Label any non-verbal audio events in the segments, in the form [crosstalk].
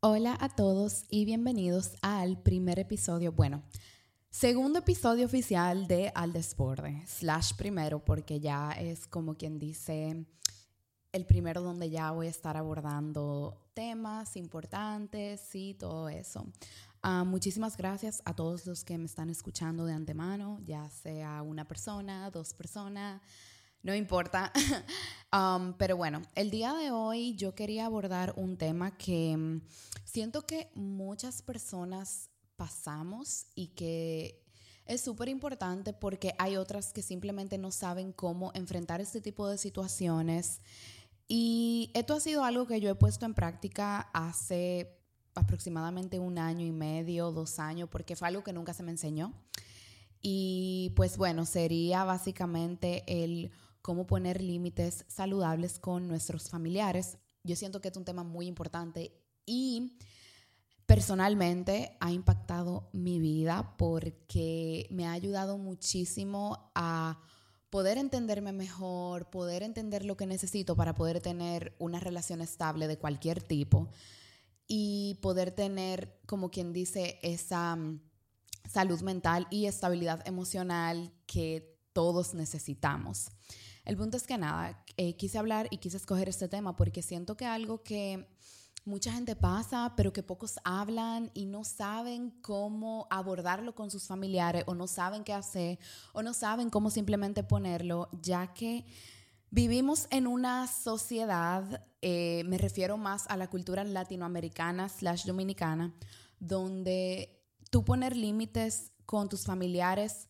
Hola a todos y bienvenidos al primer episodio, bueno, segundo episodio oficial de Al Desborde, slash primero, porque ya es como quien dice el primero donde ya voy a estar abordando temas importantes y todo eso. Ah, muchísimas gracias a todos los que me están escuchando de antemano, ya sea una persona, dos personas, no importa. [laughs] Um, pero bueno, el día de hoy yo quería abordar un tema que mm, siento que muchas personas pasamos y que es súper importante porque hay otras que simplemente no saben cómo enfrentar este tipo de situaciones. Y esto ha sido algo que yo he puesto en práctica hace aproximadamente un año y medio, dos años, porque fue algo que nunca se me enseñó. Y pues bueno, sería básicamente el cómo poner límites saludables con nuestros familiares. Yo siento que es un tema muy importante y personalmente ha impactado mi vida porque me ha ayudado muchísimo a poder entenderme mejor, poder entender lo que necesito para poder tener una relación estable de cualquier tipo y poder tener, como quien dice, esa mm, salud mental y estabilidad emocional que todos necesitamos. El punto es que nada, eh, quise hablar y quise escoger este tema porque siento que algo que mucha gente pasa, pero que pocos hablan y no saben cómo abordarlo con sus familiares o no saben qué hacer o no saben cómo simplemente ponerlo, ya que vivimos en una sociedad, eh, me refiero más a la cultura latinoamericana slash dominicana, donde tú poner límites con tus familiares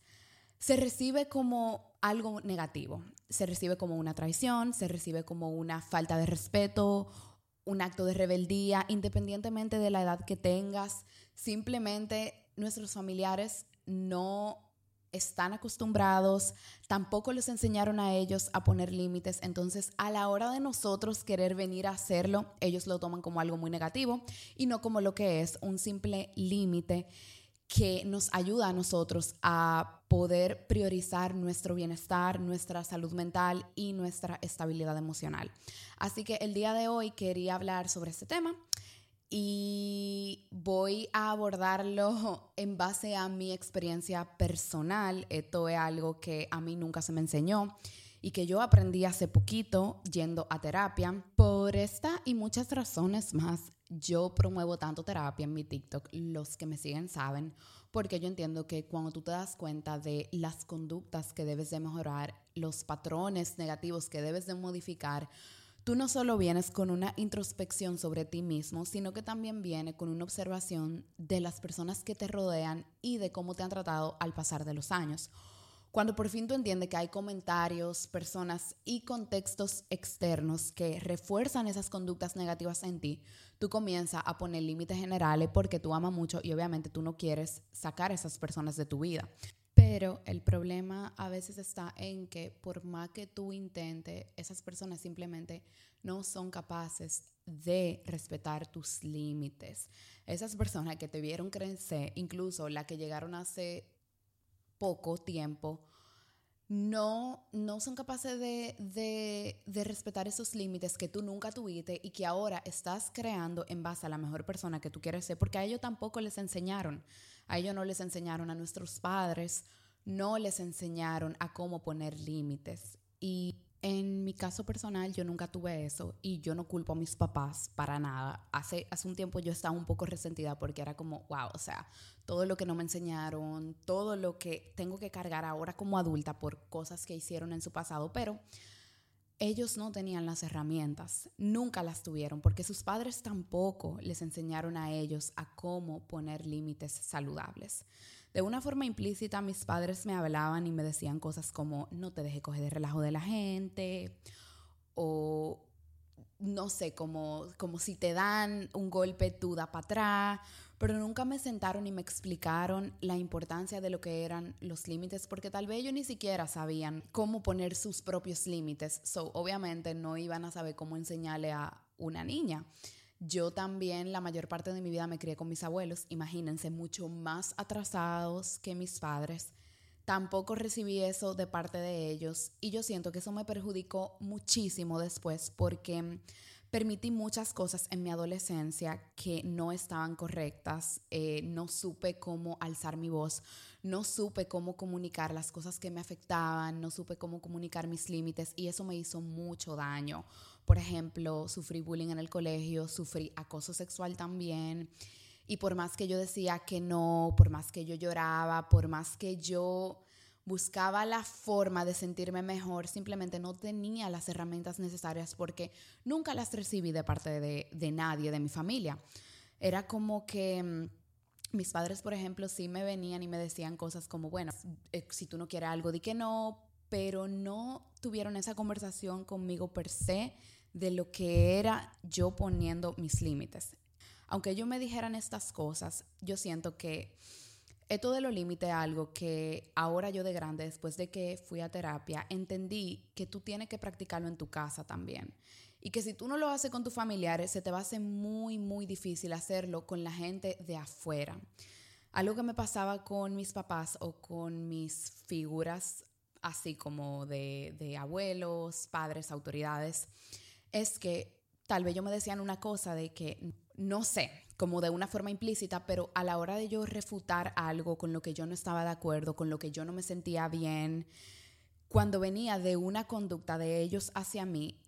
se recibe como algo negativo, se recibe como una traición, se recibe como una falta de respeto un acto de rebeldía, independientemente de la edad que tengas. Simplemente nuestros familiares no están acostumbrados, tampoco les enseñaron a ellos a poner límites, entonces a la hora de nosotros querer venir a hacerlo, ellos lo toman como algo muy negativo y no como lo que es un simple límite que nos ayuda a nosotros a poder priorizar nuestro bienestar, nuestra salud mental y nuestra estabilidad emocional. Así que el día de hoy quería hablar sobre este tema y voy a abordarlo [laughs] en base a mi experiencia personal. Esto es algo que a mí nunca se me enseñó y que yo aprendí hace poquito yendo a terapia. Por esta y muchas razones más, yo promuevo tanto terapia en mi TikTok, los que me siguen saben, porque yo entiendo que cuando tú te das cuenta de las conductas que debes de mejorar, los patrones negativos que debes de modificar, tú no solo vienes con una introspección sobre ti mismo, sino que también viene con una observación de las personas que te rodean y de cómo te han tratado al pasar de los años. Cuando por fin tú entiendes que hay comentarios, personas y contextos externos que refuerzan esas conductas negativas en ti, tú comienzas a poner límites generales porque tú amas mucho y obviamente tú no quieres sacar a esas personas de tu vida. Pero el problema a veces está en que por más que tú intentes, esas personas simplemente no son capaces de respetar tus límites. Esas personas que te vieron crecer, incluso las que llegaron hace poco tiempo, no, no son capaces de, respetar esos límites que tú nunca tuviste y que ahora estás creando en base a la mejor persona que tú quieres ser, porque a ellos tampoco les enseñaron, a ellos no les enseñaron a nuestros padres, no les enseñaron a cómo poner límites. Y en mi caso personal, yo nunca tuve eso y yo no culpo a mis papás para nada. Hace, hace un tiempo yo estaba un poco resentida porque era como, wow, o sea, todo lo que no me enseñaron, todo lo que tengo que cargar ahora como adulta por cosas que hicieron en su pasado, pero ellos no tenían las herramientas, nunca las tuvieron, porque sus padres tampoco les enseñaron a ellos a cómo poner límites saludables. De una forma implícita, mis padres me hablaban y me decían cosas como, no te dejes coger de relajo de la gente, o no sé, como, como si te dan un golpe, tú da para atrás, pero nunca me sentaron y me explicaron la importancia de lo que eran los límites, porque tal vez ellos ni siquiera sabían cómo poner sus propios límites, so obviamente no iban a saber cómo enseñarle a una niña. Yo también la mayor parte de mi vida me crié con mis abuelos, imagínense, mucho más atrasados que mis padres. Tampoco recibí eso de parte de ellos y yo siento que eso me perjudicó muchísimo después porque permití muchas cosas en mi adolescencia que no estaban correctas, eh, no supe cómo alzar mi voz, no supe cómo comunicar las cosas que me afectaban, no supe cómo comunicar mis límites y eso me hizo mucho daño. Por ejemplo, sufrí bullying en el colegio, sufrí acoso sexual también. Y por más que yo decía que no, por más que yo lloraba, por más que yo buscaba la forma de sentirme mejor, simplemente no tenía las herramientas necesarias porque nunca las recibí de parte de, nadie, de mi familia. Era como que mm, mis padres, por ejemplo, sí me venían y me decían cosas como, bueno, eh, si tú no quieres algo, di que no, pero no tuvieron esa conversación conmigo per se de lo que era yo poniendo mis límites. Aunque ellos me dijeran estas cosas, yo siento que esto de los límites es algo que ahora yo de grande, después de que fui a terapia, entendí que tú tienes que practicarlo en tu casa también. Y que si tú no lo haces con tus familiares, se te va a hacer muy, muy difícil hacerlo con la gente de afuera. Algo que me pasaba con mis papás o con mis figuras, así como de abuelos, padres, autoridades, es que tal vez yo me decían una cosa de que, no sé, como de una forma implícita, pero a la hora de yo refutar algo con lo que yo no estaba de acuerdo, con lo que yo no me sentía bien, cuando venía de una conducta de ellos hacia mí,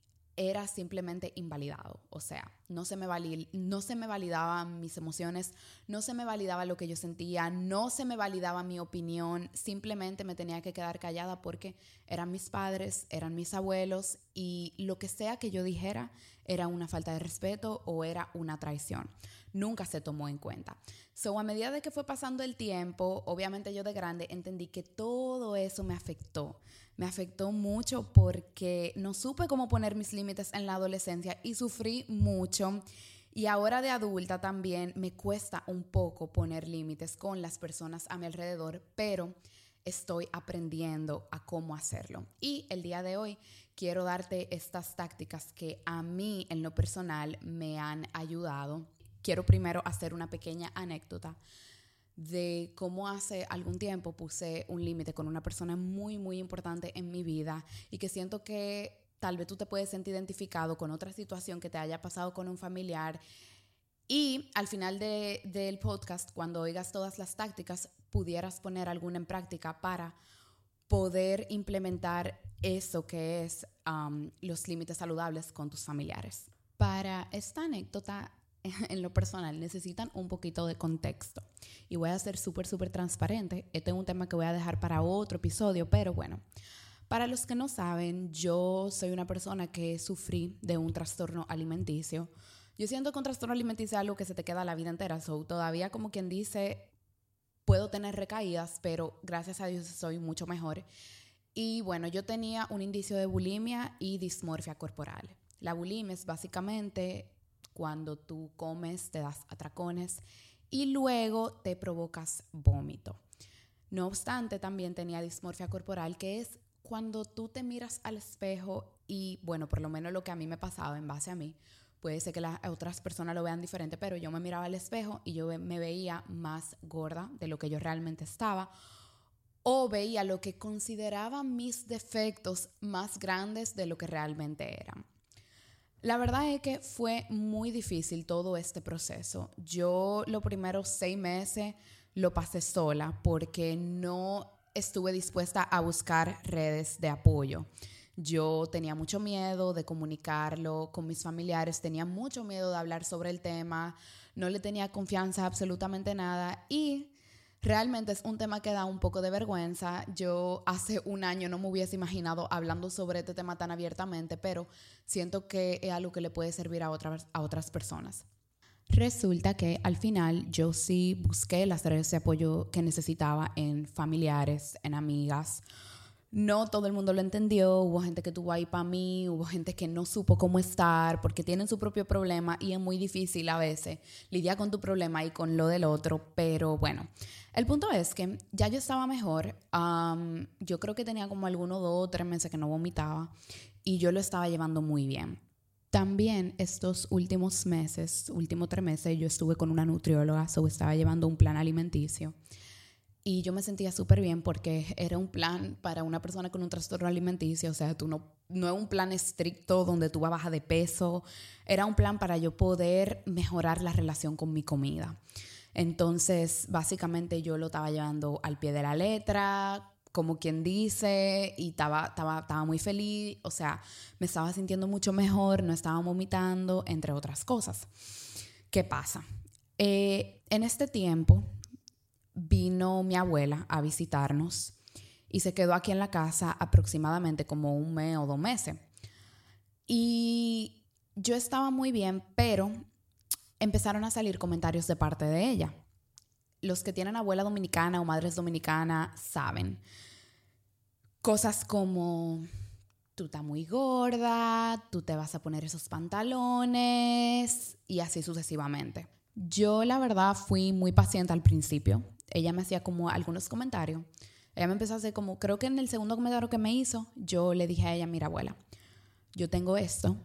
era simplemente invalidado. O sea, no se, me no se me validaban mis emociones, no se me validaba lo que yo sentía, no se me validaba mi opinión, simplemente me tenía que quedar callada porque eran mis padres, eran mis abuelos y lo que sea que yo dijera era una falta de respeto o era una traición. Nunca se tomó en cuenta. So, a medida de que fue pasando el tiempo, obviamente yo de grande entendí que todo eso me afectó me afectó mucho porque no supe cómo poner mis límites en la adolescencia y sufrí mucho. Y ahora de adulta también me cuesta un poco poner límites con las personas a mi alrededor, pero estoy aprendiendo a cómo hacerlo. Y el día de hoy quiero darte estas tácticas que a mí en lo personal me han ayudado. Quiero primero hacer una pequeña anécdota de cómo hace algún tiempo puse un límite con una persona muy, muy importante en mi vida y que siento que tal vez tú te puedes sentir identificado con otra situación que te haya pasado con un familiar. Y al final del podcast, cuando oigas todas las tácticas, pudieras poner alguna en práctica para poder implementar eso que es um, los límites saludables con tus familiares. Para esta anécdota, [laughs] en lo personal necesitan un poquito de contexto. Y voy a ser súper, súper transparente. Este es un tema que voy a dejar para otro episodio, pero bueno. Para los que no saben, yo soy una persona que sufrí de un trastorno alimenticio. Yo siento que un trastorno alimenticio es algo que se te queda la vida entera. So, todavía como quien dice, puedo tener recaídas, pero gracias a Dios soy mucho mejor. Y bueno, yo tenía un indicio de bulimia y dismorfia corporal. La bulimia es básicamente cuando tú comes, te das atracones y luego te provocas vómito. No obstante, también tenía dismorfia corporal, que es cuando tú te miras al espejo y, bueno, por lo menos lo que a mí me pasaba en base a mí, puede ser que las otras personas lo vean diferente, pero yo me miraba al espejo y yo me veía más gorda de lo que yo realmente estaba o veía lo que consideraba mis defectos más grandes de lo que realmente eran. La verdad es que fue muy difícil todo este proceso. Yo los primeros seis meses lo pasé sola porque no estuve dispuesta a buscar redes de apoyo. Yo tenía mucho miedo de comunicarlo con mis familiares, tenía mucho miedo de hablar sobre el tema, no le tenía confianza absolutamente nada y Realmente es un tema que da un poco de vergüenza. Yo hace un año no me hubiese imaginado hablando sobre este tema tan abiertamente, pero siento que es algo que le puede servir a, otras personas. Resulta que al final yo sí busqué las redes de apoyo que necesitaba en familiares, en amigas, no todo el mundo lo entendió, hubo gente que tuvo ahí para mí, hubo gente que no supo cómo estar porque tienen su propio problema y es muy difícil a veces lidiar con tu problema y con lo del otro, pero bueno, el punto es que ya yo estaba mejor, yo creo que tenía como algunos dos o tres meses que no vomitaba y yo lo estaba llevando muy bien. También estos últimos meses, últimos tres meses, yo estuve con una nutrióloga, so estaba llevando un plan alimenticio. Y yo me sentía súper bien porque era un plan para una persona con un trastorno alimenticio, o sea, tú no, no es un plan estricto donde tú vas a bajar de peso, era un plan para yo poder mejorar la relación con mi comida. Entonces, básicamente yo lo estaba llevando al pie de la letra, como quien dice, y estaba, estaba, estaba muy feliz, o sea, me estaba sintiendo mucho mejor, no estaba vomitando, entre otras cosas. ¿Qué pasa? Eh, en este tiempo, vino mi abuela a visitarnos y se quedó aquí en la casa aproximadamente como un mes o dos meses. Y yo estaba muy bien, pero empezaron a salir comentarios de parte de ella. Los que tienen abuela dominicana o madres dominicanas saben. Cosas como, tú estás muy gorda, tú te vas a poner esos pantalones y así sucesivamente. Yo la verdad fui muy paciente al principio ella me hacía como algunos comentarios. Ella me empezó a hacer como, creo que en el segundo comentario que me hizo, yo le dije a ella, mira abuela, yo tengo esto,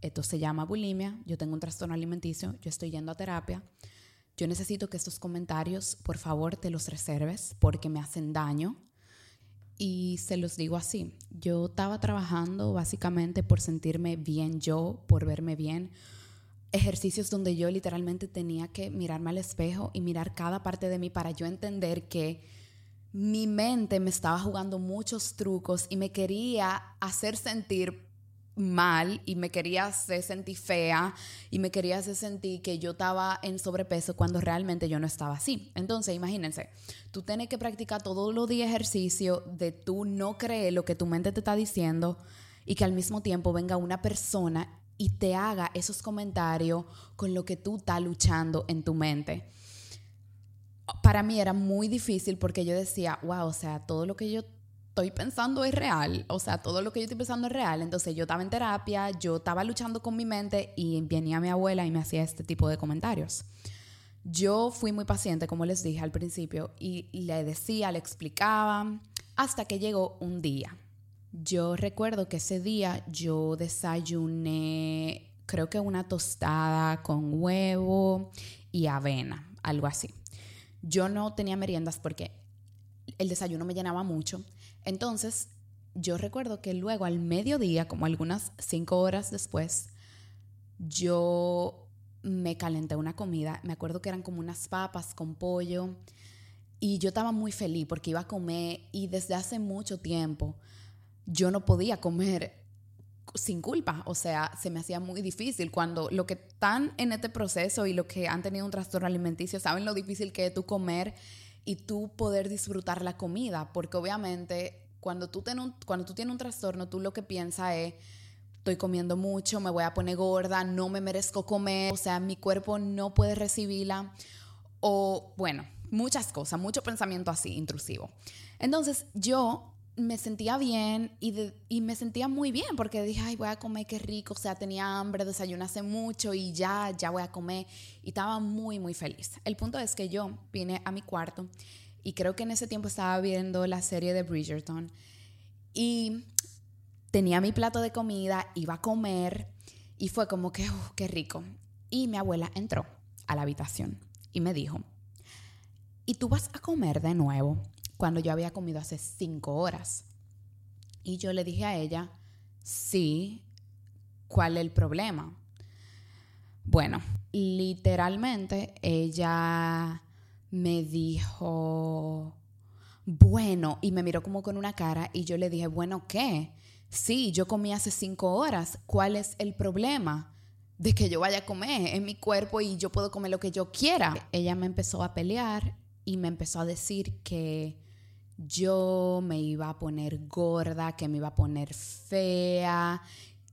esto se llama bulimia, yo tengo un trastorno alimenticio, yo estoy yendo a terapia, yo necesito que estos comentarios, por favor, te los reserves porque me hacen daño. Y se los digo así, yo estaba trabajando básicamente por sentirme bien yo, por verme bien, ejercicios donde yo literalmente tenía que mirarme al espejo y mirar cada parte de mí para yo entender que mi mente me estaba jugando muchos trucos y me quería hacer sentir mal y me quería hacer sentir fea y me quería hacer sentir que yo estaba en sobrepeso cuando realmente yo no estaba así. Entonces, imagínense, tú tienes que practicar todos los días ejercicio de tú no creer lo que tu mente te está diciendo y que al mismo tiempo venga una persona y te haga esos comentarios con lo que tú estás luchando en tu mente. Para mí era muy difícil porque yo decía, wow, o sea, todo lo que yo estoy pensando es real, o sea, todo lo que yo estoy pensando es real. Entonces yo estaba en terapia, yo estaba luchando con mi mente y venía mi abuela y me hacía este tipo de comentarios. Yo fui muy paciente, como les dije al principio, y le decía, le explicaba, hasta que llegó un día yo recuerdo que ese día yo desayuné, creo que una tostada con huevo y avena, algo así. Yo no tenía meriendas porque el desayuno me llenaba mucho. Entonces, yo recuerdo que luego al mediodía, como algunas cinco horas después, yo me calenté una comida. Me acuerdo que eran como unas papas con pollo. Y yo estaba muy feliz porque iba a comer y desde hace mucho tiempo yo no podía comer sin culpa, o sea, se me hacía muy difícil cuando lo que están en este proceso y lo que han tenido un trastorno alimenticio saben lo difícil que es tú comer y tú poder disfrutar la comida, porque obviamente cuando tú, tienes un, cuando tú tienes un trastorno, tú lo que piensas es, estoy comiendo mucho, me voy a poner gorda, no me merezco comer, o sea, mi cuerpo no puede recibirla, o bueno, muchas cosas, mucho pensamiento así, intrusivo. Entonces yo me sentía bien y, y, me sentía muy bien porque dije, ay, voy a comer, qué rico, o sea, tenía hambre, desayuné mucho y ya, ya voy a comer y estaba muy, muy feliz. El punto es que yo vine a mi cuarto y creo que en ese tiempo estaba viendo la serie de Bridgerton y tenía mi plato de comida, iba a comer y fue como que, qué rico. Y mi abuela entró a la habitación y me dijo, ¿y tú vas a comer de nuevo? Cuando yo había comido hace cinco horas. Y yo le dije a ella, sí, ¿cuál es el problema? Bueno, literalmente ella me dijo, bueno, y me miró como con una cara y yo le dije, bueno, ¿qué? Sí, yo comí hace cinco horas, ¿cuál es el problema? de que yo vaya a comer en mi cuerpo y yo puedo comer lo que yo quiera. Ella me empezó a pelear y me empezó a decir que yo me iba a poner gorda, que me iba a poner fea,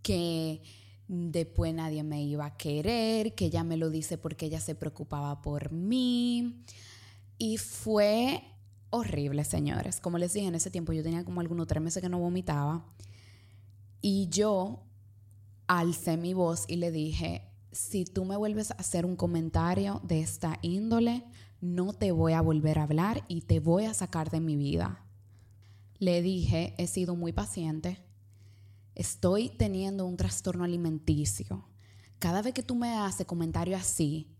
que después nadie me iba a querer, que ella me lo dice porque ella se preocupaba por mí. Y fue horrible, señores. Como les dije, en ese tiempo yo tenía como algunos tres meses que no vomitaba. Y yo alcé mi voz y le dije, si tú me vuelves a hacer un comentario de esta índole, no te voy a volver a hablar y te voy a sacar de mi vida. Le dije, he sido muy paciente, estoy teniendo un trastorno alimenticio. Cada vez que tú me haces comentario así,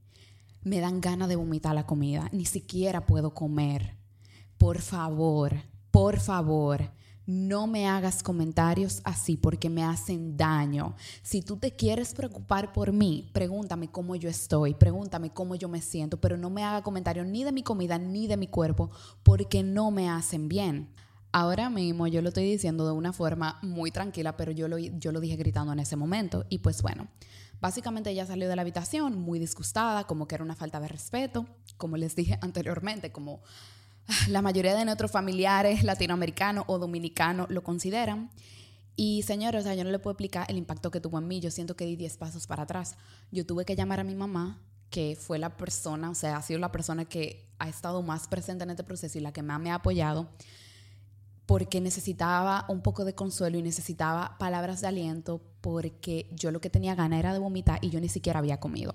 me dan ganas de vomitar la comida, ni siquiera puedo comer. Por favor, por favor, no me hagas comentarios así porque me hacen daño. Si tú te quieres preocupar por mí, pregúntame cómo yo estoy, pregúntame cómo yo me siento, pero no me haga comentarios ni de mi comida ni de mi cuerpo porque no me hacen bien. Ahora mismo yo lo estoy diciendo de una forma muy tranquila, pero yo lo, yo lo dije gritando en ese momento. Y pues bueno, básicamente ella salió de la habitación muy disgustada, como que era una falta de respeto, como les dije [laughs] anteriormente, como la mayoría de nuestros familiares latinoamericanos o dominicanos lo consideran. Y señores, o sea, yo no le puedo explicar el impacto que tuvo en mí. Yo siento que di 10 pasos para atrás. Yo tuve que llamar a mi mamá, que fue la persona, o sea, ha sido la persona que ha estado más presente en este proceso y la que más me ha apoyado, porque necesitaba un poco de consuelo y necesitaba palabras de aliento, porque yo lo que tenía ganas era de vomitar y yo ni siquiera había comido.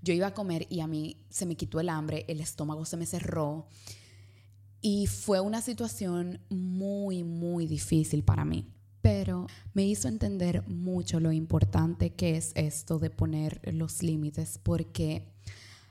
Yo iba a comer y a mí se me quitó el hambre, el estómago se me cerró y fue una situación muy, muy difícil para mí. Pero me hizo entender mucho lo importante que es esto de poner los límites, porque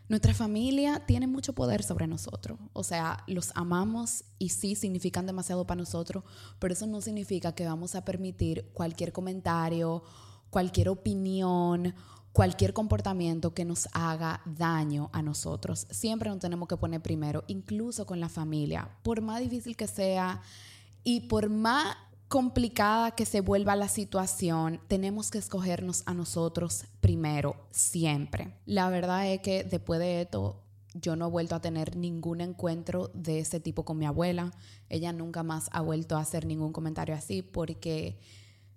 nuestra familia tiene mucho poder sobre nosotros. O sea, los amamos y sí significan demasiado para nosotros, pero eso no significa que vamos a permitir cualquier comentario, cualquier opinión cualquier comportamiento que nos haga daño a nosotros. Siempre nos tenemos que poner primero, incluso con la familia, por más difícil que sea y por más complicada que se vuelva la situación, tenemos que escogernos a nosotros primero, siempre. La verdad es que después de esto, yo no he vuelto a tener ningún encuentro de ese tipo con mi abuela. Ella nunca más ha vuelto a hacer ningún comentario así porque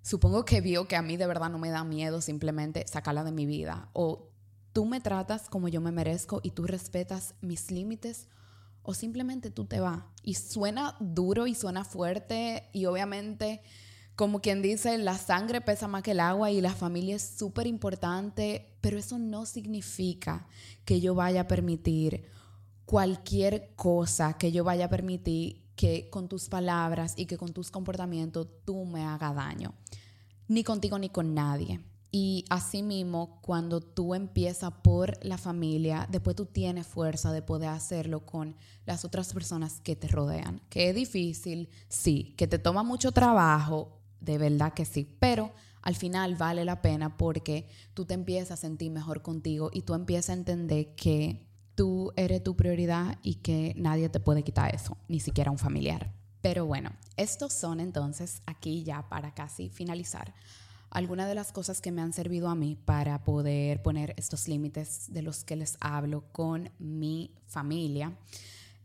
supongo que vio que a mí de verdad no me da miedo simplemente sacarla de mi vida. O tú me tratas como yo me merezco y tú respetas mis límites o simplemente tú te vas. Y suena duro y suena fuerte y obviamente, como quien dice, la sangre pesa más que el agua y la familia es súper importante, pero eso no significa que yo vaya a permitir cualquier cosa, que yo vaya a permitir que con tus palabras y que con tus comportamientos tú me hagas daño, ni contigo ni con nadie. Y asimismo, cuando tú empiezas por la familia, después tú tienes fuerza de poder hacerlo con las otras personas que te rodean. Que es difícil, sí. Que te toma mucho trabajo, de verdad que sí. Pero al final vale la pena porque tú te empiezas a sentir mejor contigo y tú empiezas a entender que tú eres tu prioridad y que nadie te puede quitar eso, ni siquiera un familiar. Pero bueno, estos son entonces aquí ya para casi finalizar algunas de las cosas que me han servido a mí para poder poner estos límites de los que les hablo con mi familia.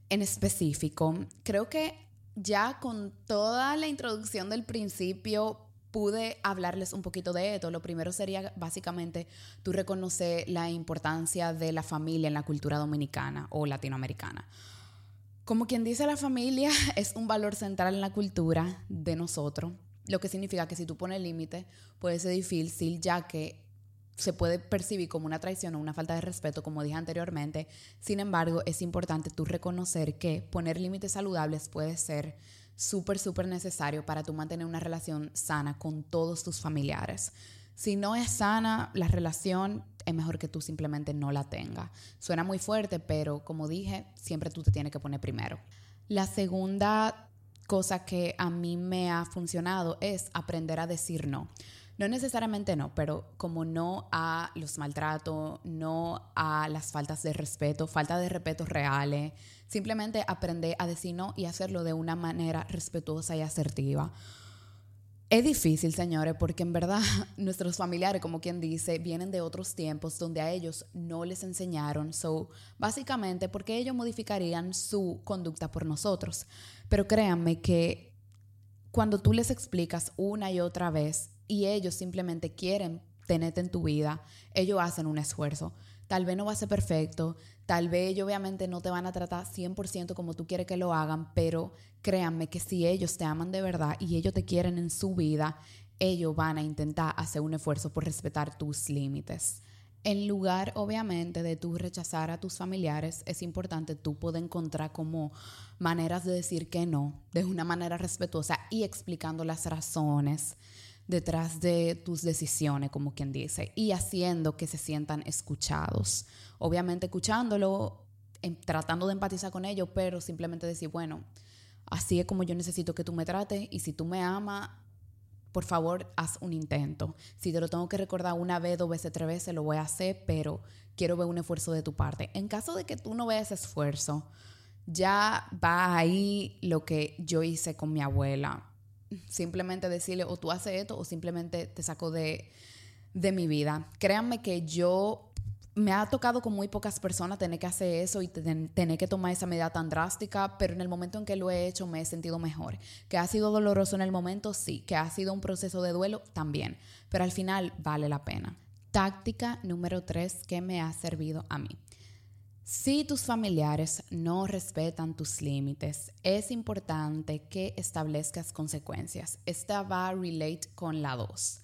En específico, creo que ya con toda la introducción del principio pude hablarles un poquito de esto. Lo primero sería básicamente tú reconocer la importancia de la familia en la cultura dominicana o latinoamericana. Como quien dice, la familia [laughs] es un valor central en la cultura de nosotros, lo que significa que si tú pones límite puede ser difícil ya que se puede percibir como una traición o una falta de respeto, como dije anteriormente. Sin embargo, es importante tú reconocer que poner límites saludables puede ser súper, súper necesario para tú mantener una relación sana con todos tus familiares. Si no es sana la relación, es mejor que tú simplemente no la tengas. Suena muy fuerte, pero como dije, siempre tú te tienes que poner primero. La segunda cosa que a mí me ha funcionado es aprender a decir no. No necesariamente no, pero como no a los maltratos, no a las faltas de respeto, falta de respeto reales, simplemente aprender a decir no y hacerlo de una manera respetuosa y asertiva. Es difícil, señores, porque en verdad [laughs] nuestros familiares, como quien dice, vienen de otros tiempos donde a ellos no les enseñaron. So, básicamente, porque ellos modificarían su conducta por nosotros. Pero créanme que cuando tú les explicas una y otra vez y ellos simplemente quieren tenerte en tu vida, ellos hacen un esfuerzo. Tal vez no va a ser perfecto, tal vez ellos obviamente no te van a tratar 100% como tú quieres que lo hagan, pero créanme que si ellos te aman de verdad y ellos te quieren en su vida, ellos van a intentar hacer un esfuerzo por respetar tus límites. En lugar, obviamente, de tú rechazar a tus familiares, es importante tú poder encontrar como maneras de decir que no, de una manera respetuosa y explicando las razones detrás de tus decisiones, como quien dice, y haciendo que se sientan escuchados. Obviamente escuchándolo, em, tratando de empatizar con ellos, pero simplemente decir, bueno, así es como yo necesito que tú me trates y si tú me amas, por favor, haz un intento. Si te lo tengo que recordar una vez, dos veces, tres veces, lo voy a hacer, pero quiero ver un esfuerzo de tu parte. En caso de que tú no veas esfuerzo, ya va ahí lo que yo hice con mi abuela. Simplemente decirle, o tú haces esto, o simplemente te saco de, de mi vida. Créanme que yo me ha tocado con muy pocas personas tener que hacer eso y tener que tomar esa medida tan drástica, pero en el momento en que lo he hecho me he sentido mejor. Que ha sido doloroso en el momento, sí. Que ha sido un proceso de duelo, también. Pero al final vale la pena. Táctica número tres que me ha servido a mí. Si tus familiares no respetan tus límites, es importante que establezcas consecuencias. Esta va a relate con la dos.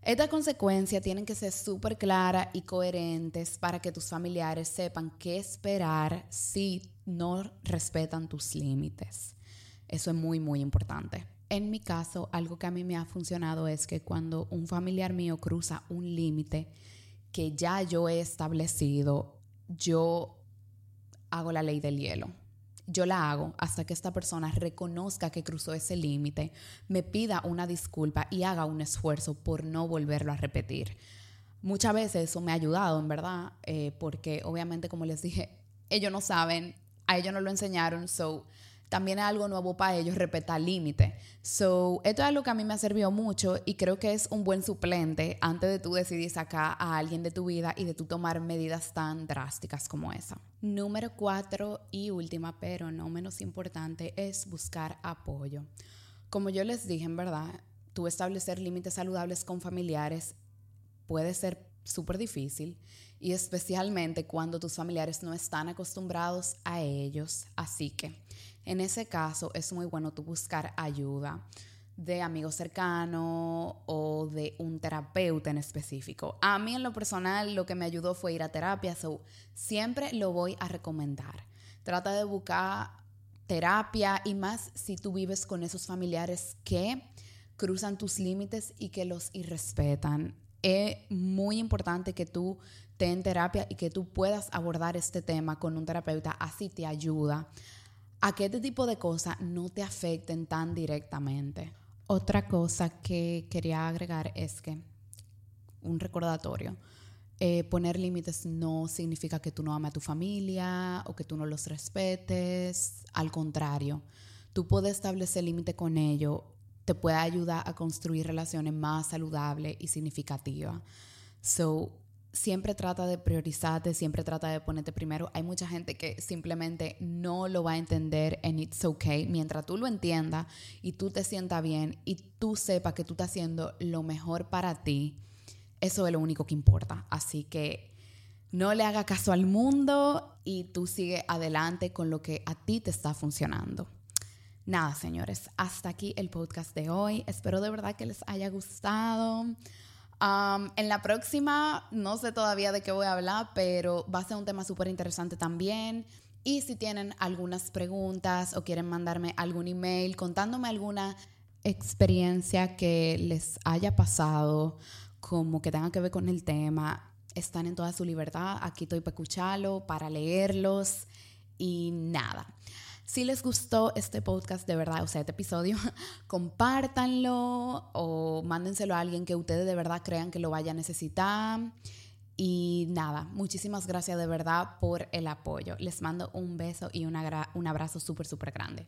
Estas consecuencias tienen que ser súper claras y coherentes para que tus familiares sepan qué esperar si no respetan tus límites. Eso es muy, muy importante. En mi caso, algo que a mí me ha funcionado es que cuando un familiar mío cruza un límite que ya yo he establecido, yo hago la ley del hielo yo la hago hasta que esta persona reconozca que cruzó ese límite, me pida una disculpa y haga un esfuerzo por no volverlo a repetir. Muchas veces eso me ha ayudado, en verdad, eh, porque obviamente, como les dije, ellos no saben, a ellos no lo enseñaron, so también es algo nuevo para ellos, respetar límites. So, esto es algo que a mí me ha servido mucho y creo que es un buen suplente antes de tú decidir sacar a alguien de tu vida y de tú tomar medidas tan drásticas como esa. Número cuatro y última, pero no menos importante, es buscar apoyo. Como yo les dije, en verdad, tú establecer límites saludables con familiares puede ser súper difícil y especialmente cuando tus familiares no están acostumbrados a ellos. Así que en ese caso es muy bueno tú buscar ayuda de amigos cercanos o de un terapeuta en específico. A mí en lo personal lo que me ayudó fue ir a terapia, so siempre lo voy a recomendar. Trata de buscar terapia y más si tú vives con esos familiares que cruzan tus límites y que los irrespetan. Es muy importante que tú te en terapia y que tú puedas abordar este tema con un terapeuta, así te ayuda a que este tipo de cosas no te afecten tan directamente. Otra cosa que quería agregar es que un recordatorio. Eh, poner límites no significa que tú no ames a tu familia o que tú no los respetes. Al contrario, tú puedes establecer límite con ellos, te puede ayudar a construir relaciones más saludables y significativas. So, siempre trata de priorizarte, siempre trata de ponerte primero. Hay mucha gente que simplemente no lo va a entender and it's okay. Mientras tú lo entiendas y tú te sientas bien y tú sepas que tú estás haciendo lo mejor para ti, eso es lo único que importa. Así que no le haga caso al mundo y tú sigue adelante con lo que a ti te está funcionando. Nada, señores, hasta aquí el podcast de hoy. Espero de verdad que les haya gustado en la próxima, no sé todavía de qué voy a hablar, pero va a ser un tema súper interesante también. Y si tienen algunas preguntas o quieren mandarme algún email contándome alguna experiencia que les haya pasado, como que tenga que ver con el tema, están en toda su libertad. Aquí estoy para escucharlo, para leerlos y nada. Si les gustó este podcast de verdad, o sea, este episodio, [laughs] compártanlo o mándenselo a alguien que ustedes de verdad crean que lo vaya a necesitar. Y nada, muchísimas gracias de verdad por el apoyo. Les mando un beso y un abrazo súper, súper grande.